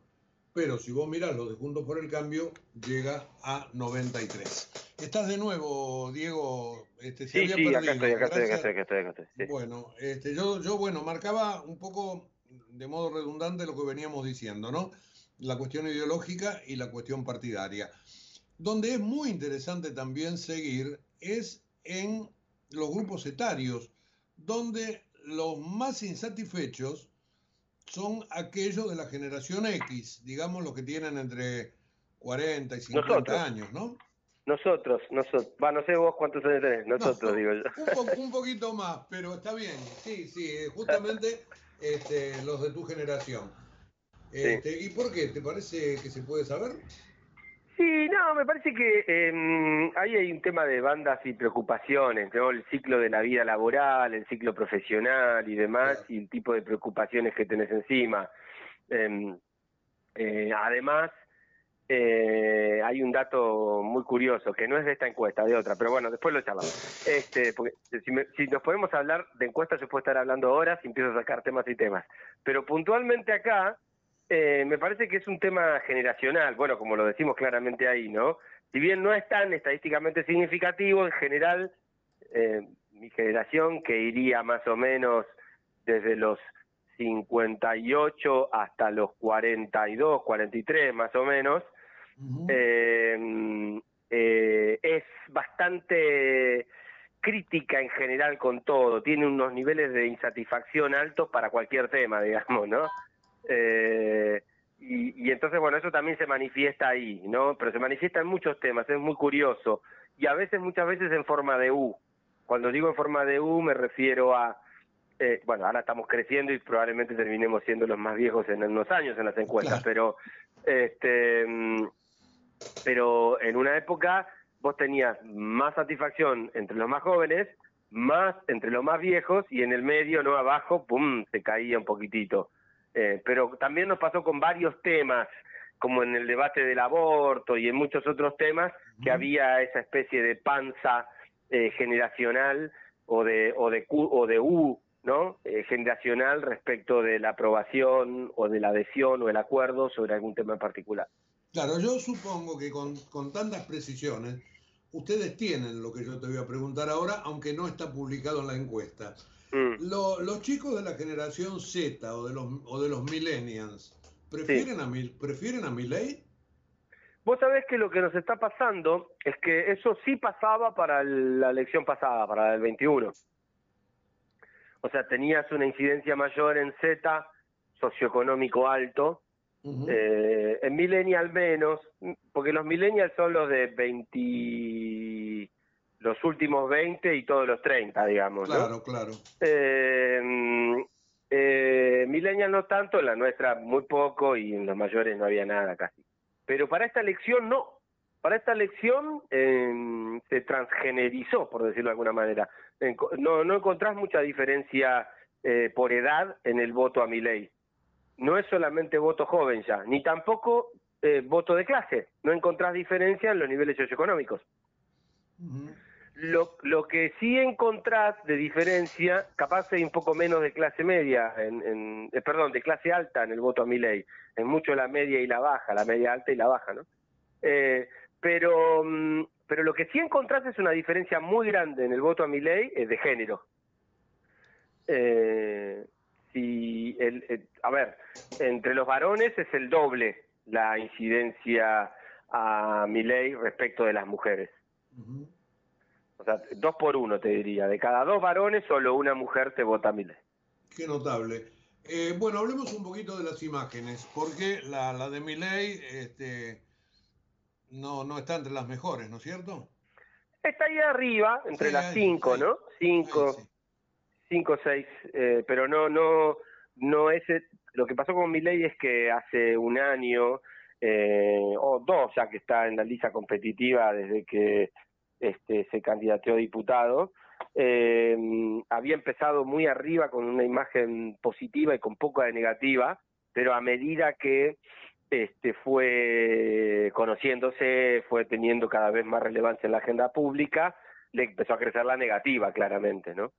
E: Pero si vos mirás los de Juntos por el Cambio, llega a 93. Estás de nuevo, Diego. Este, se
F: Sí,
E: había
F: sí, acá
E: perdido.
F: estoy, acá estoy, acá
E: Gracias.
F: estoy, acá estoy, acá estoy. sí.
E: Bueno, este, yo, yo, bueno, marcaba un poco de modo redundante lo que veníamos diciendo, ¿no? La cuestión ideológica y la cuestión partidaria. Donde es muy interesante también seguir es en los grupos etarios, donde los más insatisfechos son aquellos de la generación X, digamos los que tienen entre 40 y 50
F: Nosotros.
E: años, ¿no?
F: Nosotros, nosotros, va, no sé vos cuántos años tenés, nosotros
E: No,
F: digo yo.
E: Un, po- un poquito más, pero está bien. Sí, sí, eh, justamente este, los de tu generación. Este, ¿Y por qué? ¿Te parece que se puede saber?
F: Sí, no, me parece que eh, ahí hay un tema de bandas y preocupaciones, ¿no? El ciclo de la vida laboral, el ciclo profesional y demás, y el tipo de preocupaciones que tenés encima. Em, eh, además, eh, hay un dato muy curioso, que no es de esta encuesta, de otra, pero bueno, después lo charlamos. Este, porque si, me- si nos podemos hablar de encuestas, yo puedo estar hablando horas y empiezo a sacar temas y temas. Pero puntualmente acá, eh, me parece que es un tema generacional, bueno, como lo decimos claramente ahí, ¿no? Si bien no es tan estadísticamente significativo, en general, eh, mi generación, que iría más o menos desde los 58 hasta los 42, 43 más o menos, eh, eh, es bastante crítica en general con todo, tiene unos niveles de insatisfacción altos para cualquier tema, <laughs> digamos, ¿no? Eh, y, y entonces, bueno, eso también se manifiesta ahí, ¿no? Pero se manifiesta en muchos temas, es muy curioso. Y a veces, muchas veces en forma de U. Cuando digo en forma de U me refiero a, eh, bueno, ahora estamos creciendo y probablemente terminemos siendo los más viejos en unos años en las encuestas, pero este mm, pero en una época vos tenías más satisfacción entre los más jóvenes, más entre los más viejos y en el medio, no abajo, pum, se caía un poquitito. Eh, pero también nos pasó con varios temas, como en el debate del aborto y en muchos otros temas, que había esa especie de panza eh, generacional o de, o de, Q- o de U, ¿no? Eh, generacional respecto de la aprobación o de la adhesión o el acuerdo sobre algún tema en particular.
E: Claro, yo supongo que con, con tantas precisiones, ustedes tienen lo que yo te voy a preguntar ahora, aunque no está publicado en la encuesta.
F: Mm.
E: Lo- los chicos de la generación Z o de los, o de los millennials, ¿prefieren, a, Mil- ¿prefieren a Milei?
F: Vos sabés que lo que nos está pasando es que eso sí pasaba para el- la elección pasada, para el 21. O sea, tenías una incidencia mayor en Z, socioeconómico alto, eh, en millennial menos, porque los millennials son los de 20, los últimos 20 y todos los 30, digamos. ¿no?
E: Claro, claro.
F: Eh, eh, millennial no tanto, en la nuestra muy poco y en los mayores no había nada casi. Pero para esta elección no. Para esta elección eh, se transgenerizó, por decirlo de alguna manera. No, no encontrás mucha diferencia eh, por edad en el voto a Milei. No es solamente voto joven ya, ni tampoco eh, voto de clase. No encontrás diferencia en los niveles socioeconómicos. Lo, lo que sí encontrás de diferencia, capaz hay un poco menos de clase media, en, en- eh, perdón, de clase alta en el voto a mi ley, en mucho la media y la baja, la media alta y la baja, ¿no? Eh, pero, mm, pero lo que sí encontrás es una diferencia muy grande en el voto a mi ley de género. Eh, si el, el- a ver, entre los varones es el doble la incidencia a mi ley respecto de las mujeres. O sea, dos por uno te diría. De cada dos varones, solo una mujer te vota a mi ley.
E: Qué notable. Eh, bueno, hablemos un poquito de las imágenes, porque la, la de Milei este, no, no está entre las mejores, ¿no es cierto?
F: Está ahí arriba, entre
E: Sí,
F: las cinco,
E: ahí.
F: ¿no? Cinco, cinco, seis, eh, pero no, no, no es el- lo que pasó con Milei es que hace un año eh, o dos ya que está en la lista competitiva desde que este, se candidateó a diputado, eh, había empezado muy arriba con una imagen positiva y con poca de negativa, pero a medida que este, fue conociéndose, fue teniendo cada vez más relevancia en la agenda pública, le empezó a crecer la negativa, claramente, ¿no?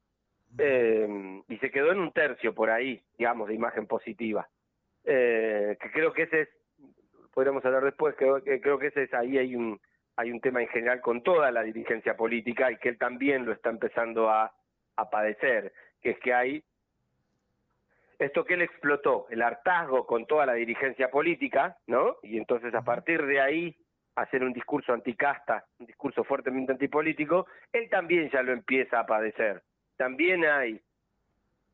F: Eh, y se quedó en un tercio por ahí, digamos, de imagen positiva. Eh, que creo que ese es, podríamos hablar después, que creo que ese es ahí hay un hay un tema en general con toda la dirigencia política y que él también lo está empezando a, a padecer, que es que hay esto que él explotó, el hartazgo con toda la dirigencia política, ¿no? Y entonces a partir de ahí hacer un discurso anticasta, un discurso fuertemente antipolítico, él también ya lo empieza a padecer. También hay,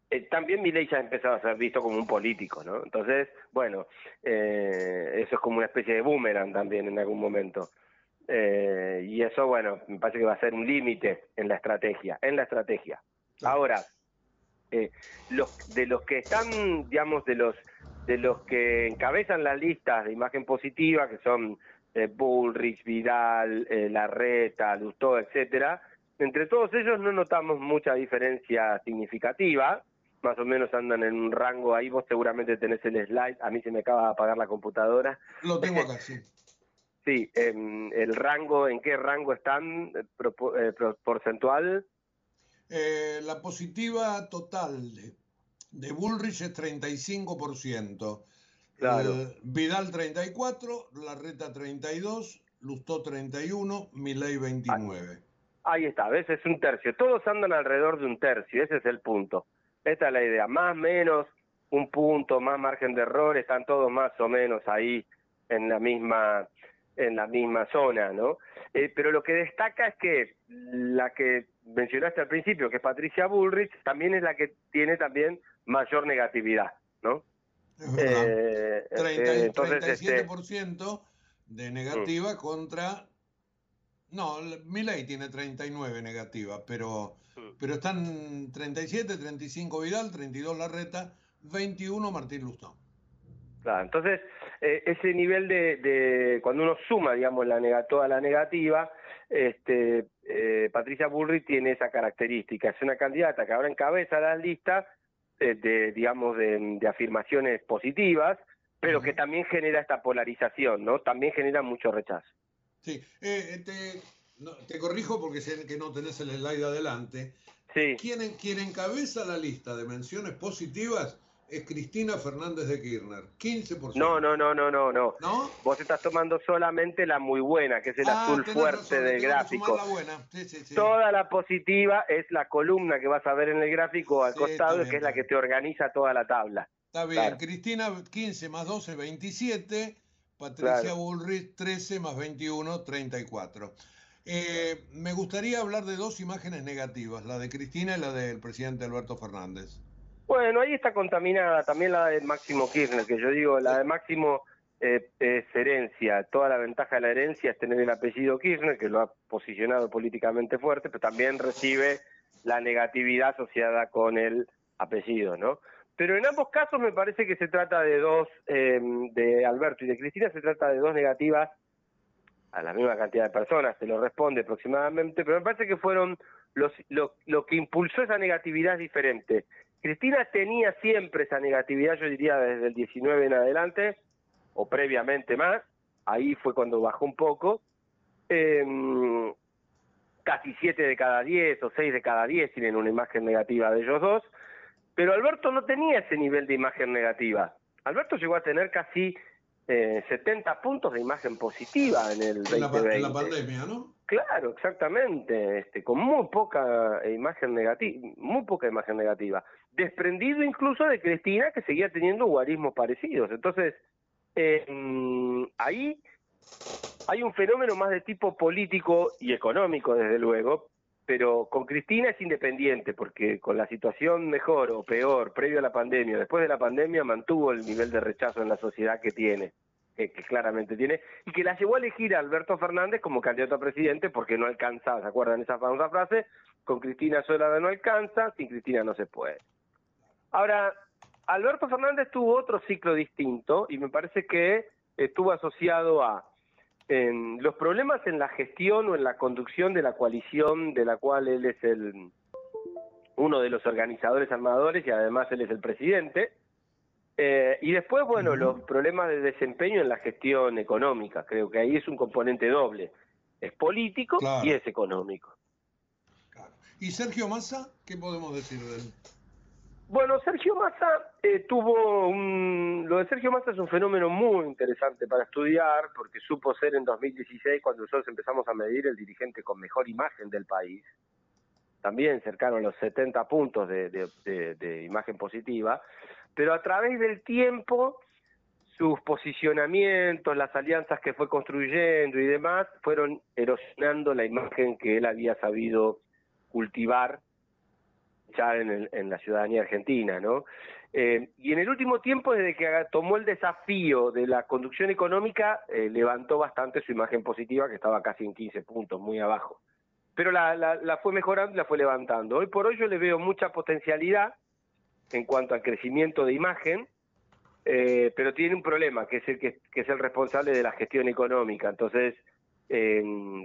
F: eh, también Milei ya ha empezado a ser visto como un político, ¿no? Entonces, bueno, eh, eso es como una especie de boomerang también en algún momento. Eh, y eso, bueno, me parece que va a ser un límite en la estrategia, en la estrategia. Ahora, eh, los de los que están, digamos, de los de los que encabezan las listas de imagen positiva, que son eh, Bullrich, Vidal, eh, Larreta, Lustó, etcétera, entre todos ellos no notamos mucha diferencia significativa, más o menos andan en un rango ahí, vos seguramente tenés el slide, a mí se me acaba de apagar la computadora.
E: Lo tengo acá, <laughs> sí.
F: Sí, em, el rango, ¿en qué rango están eh, eh, porcentual?
E: Eh, la positiva total de, de Bullrich es 35%. Claro. Vidal 34, Larreta 32, Lustó 31, Milei 29.
F: Ahí está, ves, es un tercio. Todos andan alrededor de un tercio, ese es el punto. Esta es la idea, más menos un punto, más margen de error, están todos más o menos ahí en la misma en la misma zona, ¿no? Eh, pero lo que destaca es que la que mencionaste al principio, que es Patricia Bullrich, también es la que tiene también mayor negatividad, ¿no?
E: Eh, 37% este, de negativa mm. contra... No, Milei tiene 39 negativa, pero, mm. pero están 37, 35 Vidal, 32 Larreta, 21 Martín Lustón.
F: Claro, entonces eh, ese nivel de, cuando uno suma, digamos, la toda la negativa, este, eh, Patricia Bullrich tiene esa característica, es una candidata que ahora encabeza la lista eh, de, digamos, de, afirmaciones positivas, pero que también genera esta polarización, ¿no? También genera mucho rechazo.
E: Sí, te, te, corrijo porque sé que no tenés el slide adelante.
F: Sí.
E: ¿Quién, ¿Quién encabeza la lista de menciones positivas es Cristina Fernández de Kirchner, 15%.
F: No, no, no, no, no, no. Vos estás tomando solamente la muy buena, que es el ah, azul fuerte del gráfico. Toda la positiva es la columna que vas a ver en el gráfico al costado, que es la que te organiza toda la tabla.
E: Está bien, Cristina 15 más 12, 27. Patricia Bullrich 13 más 21, 34. Eh, me gustaría hablar de dos imágenes negativas, la de Cristina y la del presidente Alberto Fernández.
F: Bueno, ahí está contaminada también la de Máximo Kirchner, que yo digo, la de Máximo eh, es herencia. Toda la ventaja de la herencia es tener el apellido Kirchner, que lo ha posicionado políticamente fuerte, pero también recibe la negatividad asociada con el apellido, ¿no? Pero en ambos casos me parece que se trata de dos, em, de Alberto y de Cristina, se trata de dos negativas a la misma cantidad de personas, se lo responde aproximadamente, pero me parece que fueron los, lo, lo que impulsó esa negatividad es diferente. Cristina tenía siempre esa negatividad, yo diría desde el 19 en adelante, o previamente más, ahí fue cuando bajó un poco, em, casi 7 de cada 10 o 6 de cada 10 tienen una imagen negativa de ellos dos, pero Alberto no tenía ese nivel de imagen negativa. Alberto llegó a tener casi eh, 70 puntos de imagen positiva en el 2020.
E: En la, pandemia, ¿no?
F: Claro, exactamente, este, con muy poca imagen negativa, muy poca imagen negativa desprendido incluso de Cristina, que seguía teniendo guarismos parecidos. Entonces, eh, ahí hay un fenómeno más de tipo político y económico, desde luego, pero con Cristina es independiente, porque con la situación mejor o peor, previo a la pandemia, después de la pandemia, mantuvo el nivel de rechazo en la sociedad que tiene, que, claramente tiene, y que la llevó a elegir a Alberto Fernández como candidato a presidente porque no alcanza, ¿se acuerdan esa famosa frase? Con Cristina sola no alcanza, sin Cristina no se puede. Ahora, Alberto Fernández tuvo otro ciclo distinto y me parece que estuvo asociado a los problemas en la gestión o en la conducción de la coalición de la cual él es el uno de los organizadores armadores y además él es el presidente. Eh, y después, bueno, los problemas de desempeño en la gestión económica. Creo que ahí es un componente doble. Es político y es económico.
E: ¿Y Sergio Massa? ¿Qué podemos decir de él?
F: Bueno, Sergio Massa eh, tuvo un... Lo de Sergio Massa es un fenómeno muy interesante para estudiar, porque supo ser en 2016, cuando nosotros empezamos a medir, el dirigente con mejor imagen del país. También cercano a los 70 puntos de, de imagen positiva. Pero a través del tiempo, sus posicionamientos, las alianzas que fue construyendo y demás, fueron erosionando la imagen que él había sabido cultivar en, la ciudadanía argentina, ¿no? Eh, y en el último tiempo, desde que tomó el desafío de la conducción económica, eh, levantó bastante su imagen positiva, que estaba casi en 15 puntos, muy abajo. Pero la, la, fue mejorando y la fue levantando. Hoy por hoy yo le veo mucha potencialidad en cuanto al crecimiento de imagen, eh, pero tiene un problema, que es el que, es el responsable de la gestión económica. Entonces,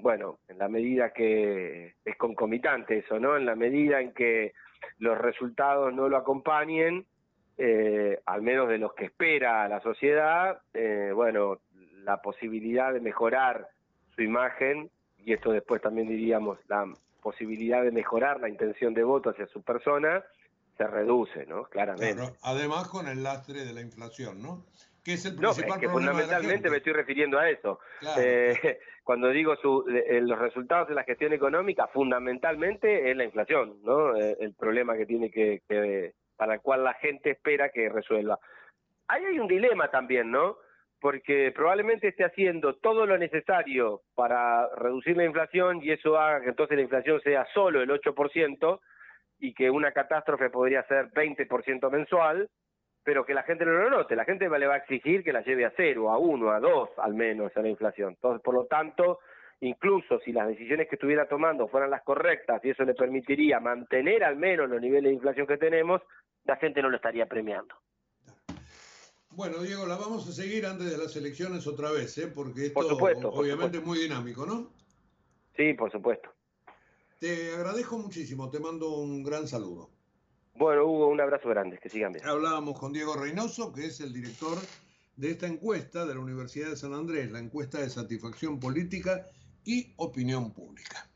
F: bueno, en la medida que es concomitante eso, ¿no? En la medida en que los resultados no lo acompañen, eh, al menos de los que espera la sociedad, eh, bueno, la posibilidad de mejorar su imagen, y esto después también diríamos, la posibilidad de mejorar la intención de voto hacia su persona, se reduce, ¿no? Claramente.
G: además con el lastre de la inflación, ¿no?
F: Que es el principal no, es que fundamentalmente me estoy refiriendo a eso. Eh, <laughs> cuando digo su, los resultados de la gestión económica, fundamentalmente es la inflación, ¿no? el problema que tiene que, que para el cual la gente espera que resuelva. Ahí hay un dilema también, ¿no? Porque probablemente esté haciendo todo lo necesario para reducir la inflación y eso haga que entonces la inflación sea solo el 8% y que una catástrofe podría ser 20% mensual, pero que la gente no lo note. La gente le va a exigir que la lleve a cero, a uno, a dos al menos a la inflación. Entonces, por lo tanto, incluso si las decisiones que estuviera tomando fueran las correctas y eso le permitiría mantener al menos los niveles de inflación que tenemos, la gente no lo estaría premiando.
G: Bueno, Diego, la vamos a seguir antes de las elecciones otra vez, ¿eh? porque esto
F: por supuesto,
G: obviamente es muy dinámico, ¿no?
F: Sí, por supuesto.
G: Te agradezco muchísimo, te mando un gran saludo.
F: Bueno, Hugo, un abrazo grande, que sigan bien.
G: Hablábamos con Diego Reynoso, que es el director de esta encuesta de la Universidad de San Andrés, la encuesta de satisfacción política y opinión pública.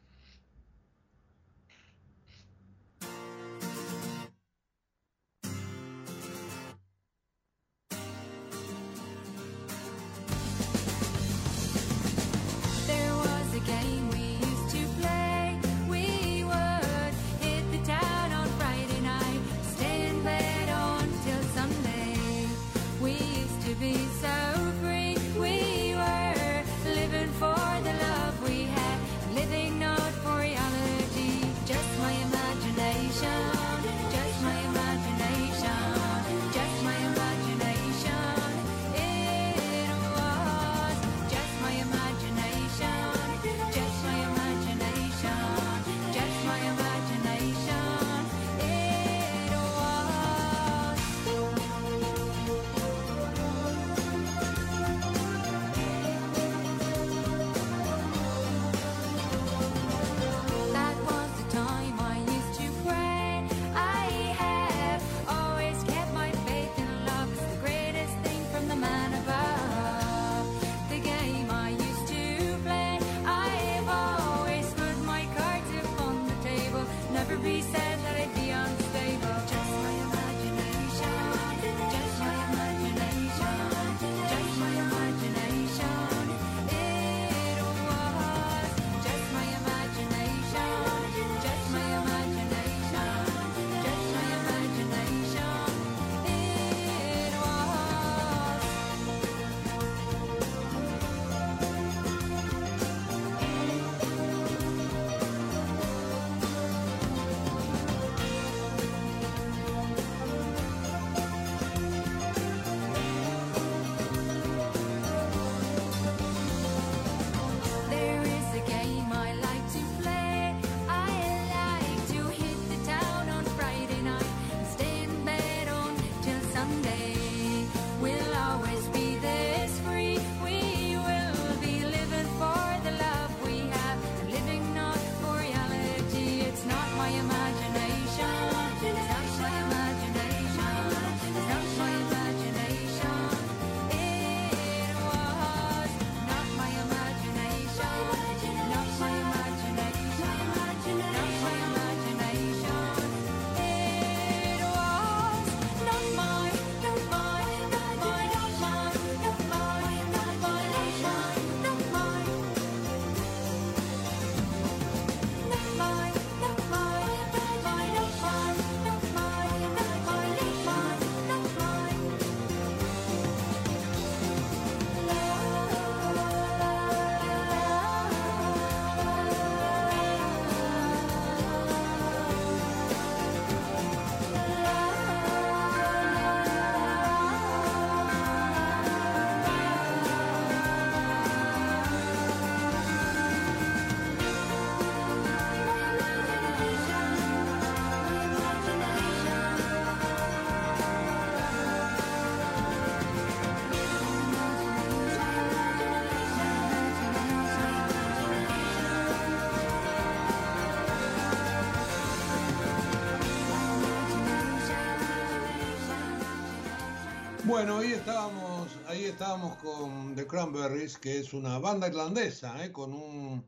E: Bueno, ahí estábamos, ahí estábamos con The Cranberries, que es una banda irlandesa, ¿eh? con, un,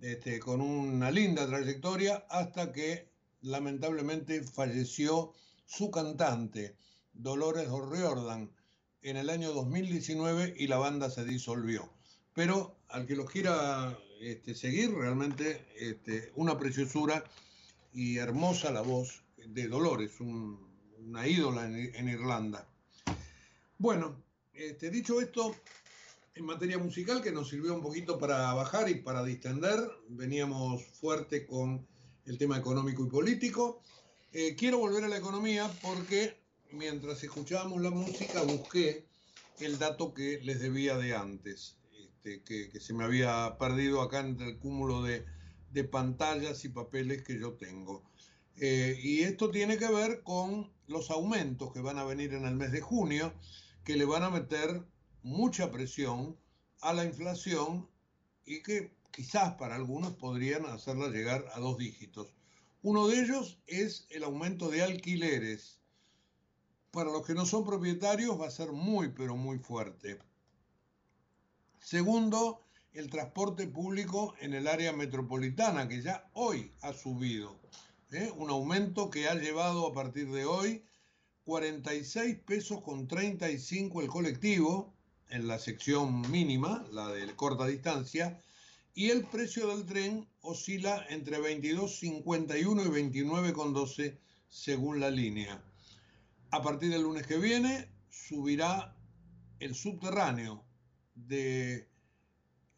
E: este, con una linda trayectoria, hasta que lamentablemente falleció su cantante, Dolores O'Riordan, en el año 2019 y la banda se disolvió. Pero al que lo quiera este, seguir, realmente este, una preciosura y hermosa la voz de Dolores, una ídola en Irlanda. Bueno, este, dicho esto, en materia musical, que nos sirvió un poquito para bajar y para distender, veníamos fuerte con el tema económico y político. Eh, quiero volver a la economía porque mientras escuchábamos la música busqué el dato que les debía de antes, este, que, se me había perdido acá entre el cúmulo de, pantallas y papeles que yo tengo. Eh, y esto tiene que ver con los aumentos que van a venir en el mes de junio que le van a meter mucha presión a la inflación y que quizás para algunos podrían hacerla llegar a dos dígitos. Uno de ellos es el aumento de alquileres. Para los que no son propietarios va a ser muy, pero muy fuerte. Segundo, el transporte público en el área metropolitana, que ya hoy ha subido. ¿eh? Un aumento que ha llevado a partir de hoy 46 pesos con 35 el colectivo en la sección mínima, la de corta distancia, y el precio del tren oscila entre 22.51 y 29.12 según la línea. A partir del lunes que viene subirá el subterráneo de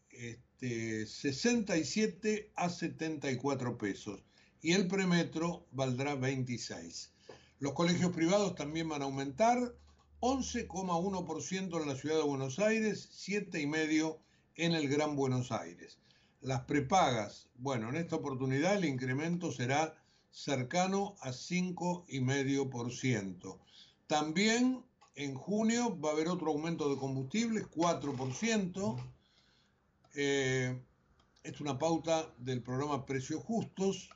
E: este, 67 a 74 pesos y el premetro valdrá 26. Los colegios privados también van a aumentar, 11,1% en la ciudad de Buenos Aires, 7,5% en el Gran Buenos Aires. Las prepagas, bueno, en esta oportunidad el incremento será cercano a 5,5%. También en junio va a haber otro aumento de combustibles, 4%. Eh, es una pauta del programa Precios Justos.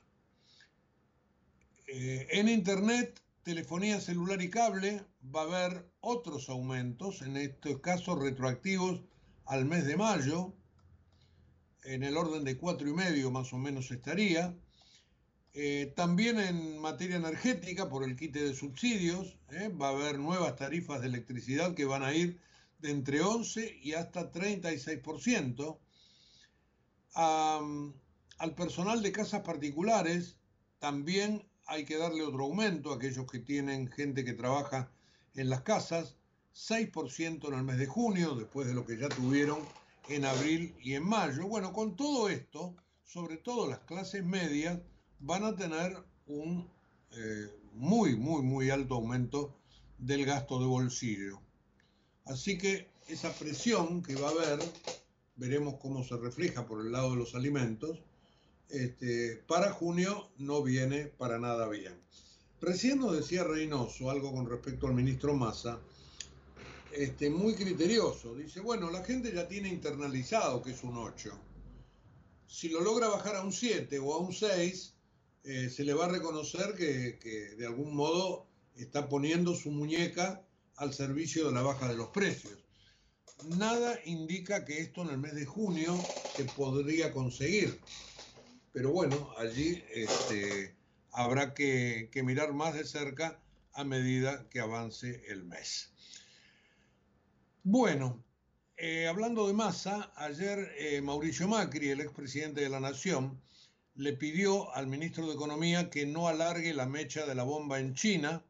E: Eh, en Internet telefonía celular y cable va a haber otros aumentos, en estos casos retroactivos al mes de mayo, en el orden de cuatro y medio más o menos estaría. Eh, también en materia energética, por el quite de subsidios, eh, va a haber nuevas tarifas de electricidad que van a ir de entre 11 y hasta 36%. al personal de casas particulares también hay que darle otro aumento a aquellos que tienen gente que trabaja en las casas, 6% en el mes de junio, después de lo que ya tuvieron en abril y en mayo. Bueno, con todo esto, sobre todo las clases medias, van a tener un eh, muy, muy, muy alto aumento del gasto de bolsillo. Así que esa presión que va a haber, veremos cómo se refleja por el lado de los alimentos, este, para junio no viene para nada bien. Recién nos decía Reynoso algo con respecto al ministro Massa, este, muy criterioso. Dice, bueno, la gente ya tiene internalizado que es un 8. Si lo logra bajar a un 7 o a un 6, eh, se le va a reconocer que, que de algún modo está poniendo su muñeca al servicio de la baja de los precios. Nada indica que esto en el mes de junio se podría conseguir pero bueno, allí este, habrá que, mirar más de cerca a medida que avance el mes. Bueno, eh, hablando de masa, ayer eh, Mauricio Macri, el expresidente de la Nación, le pidió al ministro de Economía que no alargue la mecha de la bomba en China,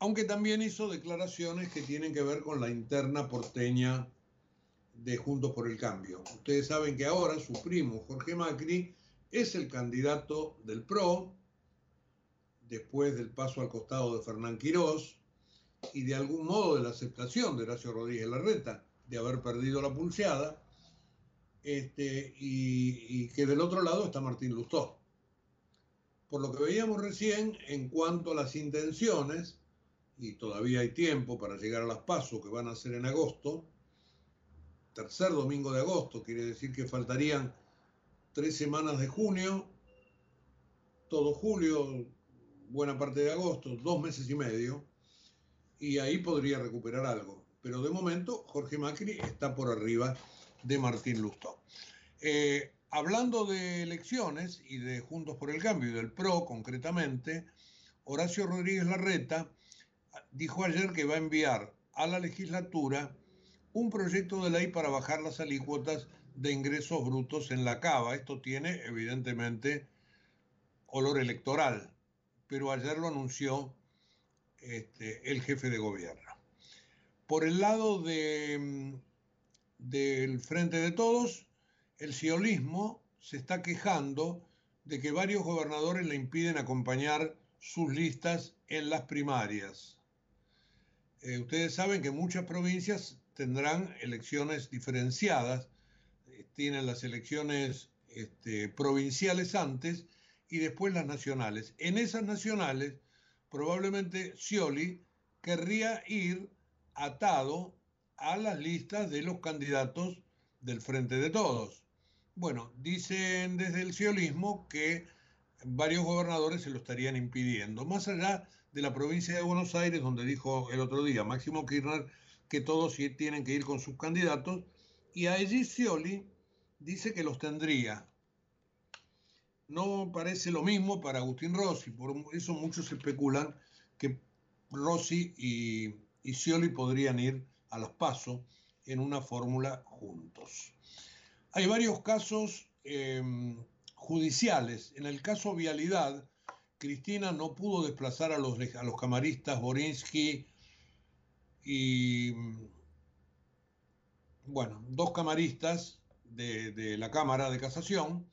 E: aunque también hizo declaraciones que tienen que ver con la interna porteña de Juntos por el Cambio. Ustedes saben que ahora su primo, Jorge Macri, es el candidato del PRO, después del paso al costado de Fernán Quirós y de algún modo de la aceptación de Horacio Rodríguez Larreta de haber perdido la pulseada, este, y, que del otro lado está Martín Lustó. Por lo que veíamos recién, en cuanto a las intenciones, y todavía hay tiempo para llegar a las pasos que van a ser en agosto, tercer domingo de agosto, quiere decir que faltarían tres semanas de junio, todo julio, buena parte de agosto, dos meses y medio. y ahí podría recuperar algo. Pero de momento Jorge Macri está por arriba de Martín Lustó. Eh, hablando de elecciones y de Juntos por el Cambio y del PRO concretamente, Horacio Rodríguez Larreta dijo ayer que va a enviar a la legislatura un proyecto de ley para bajar las alícuotas de ingresos brutos en la cava. Esto tiene evidentemente olor electoral, pero ayer lo anunció este, el jefe de gobierno. Por el lado de, del Frente de Todos, el ciolismo se está quejando de que varios gobernadores le impiden acompañar sus listas en las primarias. Eh, ustedes saben que muchas provincias tendrán elecciones diferenciadas, eh, tienen las elecciones este, provinciales antes y después las nacionales. En esas nacionales, probablemente Scioli querría ir atado a las listas de los candidatos del Frente de Todos. Bueno, dicen desde el ciolismo que varios gobernadores se lo estarían impidiendo, más allá de la provincia de Buenos Aires, donde dijo el otro día Máximo Kirchner que todos tienen que ir con sus candidatos, y allí Scioli dice que los tendría. No parece lo mismo para Agustín Rossi, por eso muchos especulan que Rossi y, y Scioli podrían ir a los pasos en una fórmula juntos. Hay varios casos em, judiciales. En el caso Vialidad, Cristina no pudo desplazar a los, a los camaristas Borinsky y, bueno, dos camaristas de, la Cámara de Casación.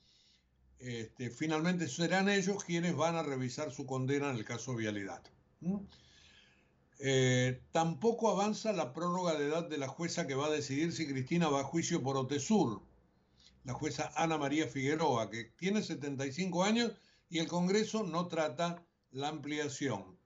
E: Este, finalmente serán ellos quienes van a revisar su condena en el caso Vialidad. Eh, tampoco avanza la prórroga de edad de la jueza que va a decidir si Cristina va a juicio por Otesur la jueza Ana María Figueroa, que tiene 75 años y el Congreso no trata la ampliación.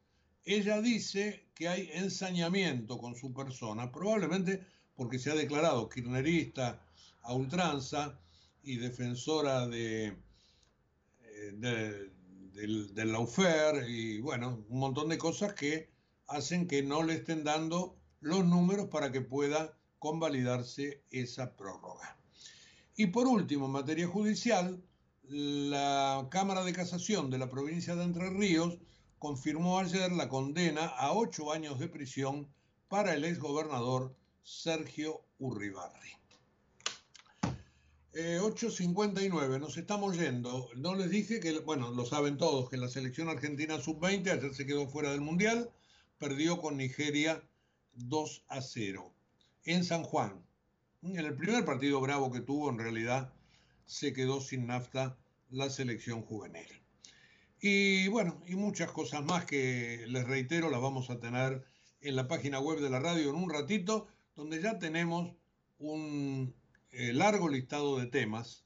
E: Ella dice que hay ensañamiento con su persona, probablemente porque se ha declarado kirchnerista a ultranza y defensora de, eh, de, del, del laufer y bueno, un montón de cosas que hacen que no le estén dando los números para que pueda convalidarse esa prórroga. Y por último, en materia judicial, la Cámara de Casación de la provincia de Entre Ríos confirmó ayer la condena a ocho años de prisión para el exgobernador Sergio Urribarri. 8.59, eh, nos estamos yendo. No les dije que, bueno, lo saben todos, que la selección argentina sub-20 ayer se quedó fuera del Mundial, perdió con Nigeria 2 a 0 en San Juan. En el primer partido bravo que tuvo, en realidad, se quedó sin nafta la selección juvenil. Y bueno, y muchas cosas más que les reitero las vamos a tener en la página web de la radio en un ratito, donde ya tenemos un eh, largo listado de temas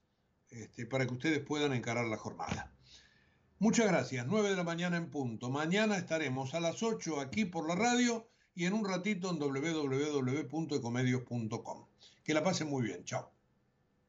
E: este, para que ustedes puedan encarar la jornada. Muchas gracias, 9 de la mañana en punto. Mañana estaremos a las 8 aquí por la radio y en un ratito en www.ecomedios.com. Que la pasen muy bien. Chao.